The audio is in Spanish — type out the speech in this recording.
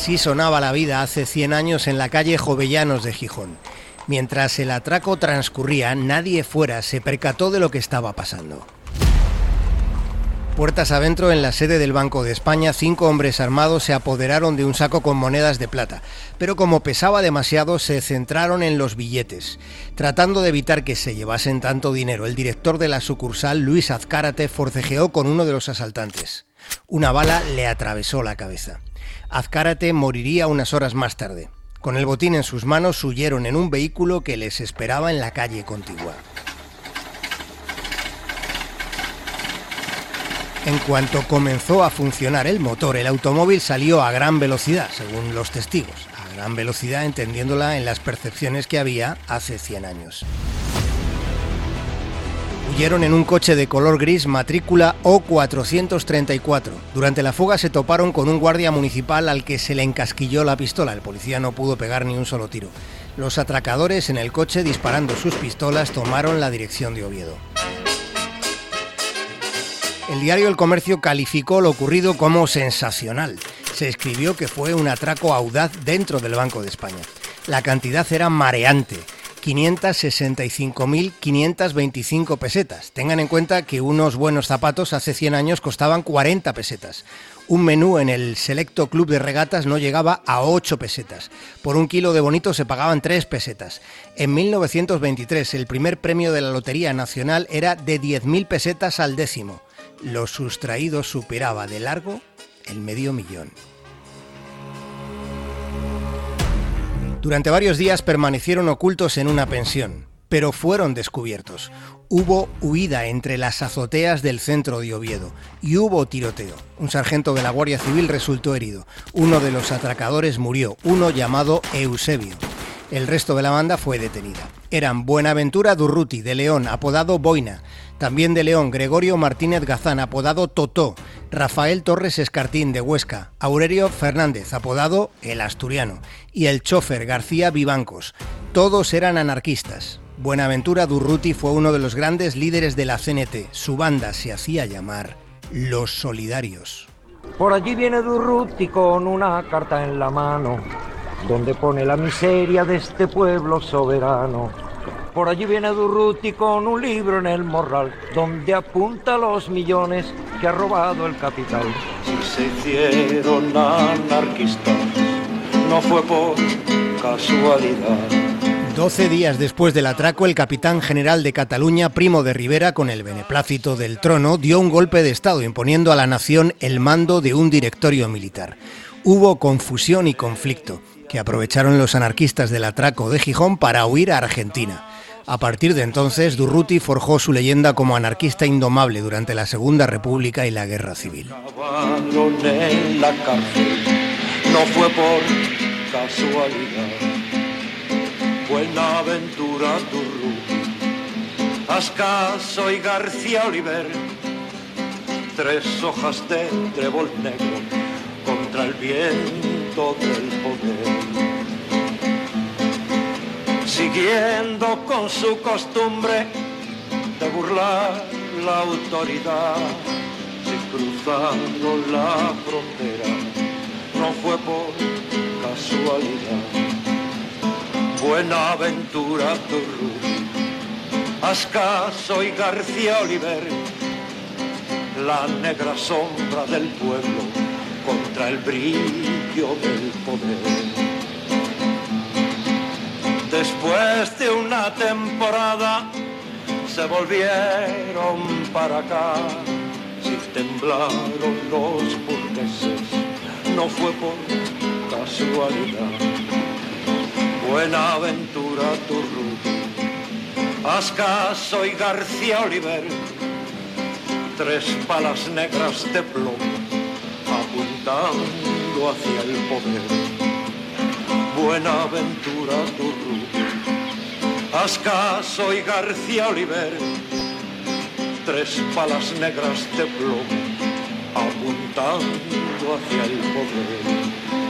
Así sonaba la vida hace 100 años en la calle Jovellanos de Gijón. Mientras el atraco transcurría, nadie fuera se percató de lo que estaba pasando. Puertas adentro, en la sede del Banco de España, cinco hombres armados se apoderaron de un saco con monedas de plata, pero como pesaba demasiado, se centraron en los billetes. Tratando de evitar que se llevasen tanto dinero, el director de la sucursal, Luis Azcárate, forcejeó con uno de los asaltantes. Una bala le atravesó la cabeza. Azcárate moriría unas horas más tarde. Con el botín en sus manos huyeron en un vehículo que les esperaba en la calle contigua. En cuanto comenzó a funcionar el motor, el automóvil salió a gran velocidad, según los testigos. A gran velocidad entendiéndola en las percepciones que había hace 100 años. Huyeron en un coche de color gris matrícula O434. Durante la fuga se toparon con un guardia municipal al que se le encasquilló la pistola. El policía no pudo pegar ni un solo tiro. Los atracadores en el coche disparando sus pistolas tomaron la dirección de Oviedo. El diario El Comercio calificó lo ocurrido como sensacional. Se escribió que fue un atraco audaz dentro del Banco de España. La cantidad era mareante. 565.525 pesetas. Tengan en cuenta que unos buenos zapatos hace 100 años costaban 40 pesetas. Un menú en el selecto club de regatas no llegaba a 8 pesetas. Por un kilo de bonito se pagaban 3 pesetas. En 1923 el primer premio de la Lotería Nacional era de 10.000 pesetas al décimo lo sustraído superaba de largo el medio millón. Durante varios días permanecieron ocultos en una pensión, pero fueron descubiertos. Hubo huida entre las azoteas del centro de Oviedo y hubo tiroteo. Un sargento de la Guardia Civil resultó herido. Uno de los atracadores murió, uno llamado Eusebio. El resto de la banda fue detenida. Eran Buenaventura Durruti, de León, apodado Boina, también de León, Gregorio Martínez Gazán, apodado Totó, Rafael Torres Escartín, de Huesca, Aurelio Fernández, apodado El Asturiano, y el chofer García Vivancos. Todos eran anarquistas. Buenaventura Durruti fue uno de los grandes líderes de la CNT. Su banda se hacía llamar Los Solidarios. Por allí viene Durruti con una carta en la mano, donde pone la miseria de este pueblo soberano por allí viene Durruti con un libro en el morral, donde apunta los millones que ha robado el capital. Si se hicieron anarquistas, no fue por casualidad. Doce días después del atraco, el capitán general de Cataluña, Primo de Rivera, con el beneplácito del trono, dio un golpe de Estado imponiendo a la nación el mando de un directorio militar. Hubo confusión y conflicto, que aprovecharon los anarquistas del atraco de Gijón para huir a Argentina. A partir de entonces, Durruti forjó su leyenda como anarquista indomable durante la Segunda República y la Guerra Civil. García Oliver, tres hojas de negro contra el viento del poder siguiendo con su costumbre de burlar la autoridad. Si cruzando la frontera no fue por casualidad. Buenaventura Turru, Ascaso y García Oliver, la negra sombra del pueblo contra el brillo Después de una temporada se volvieron para acá. Si temblaron los burgueses, no fue por casualidad. Buenaventura Turru, Ascaso y García Oliver, tres palas negras de plomo hacia el poder. Buenaventura Turru, Ascaso y García Oliver, tres palas negras de plomo apuntando hacia el poder.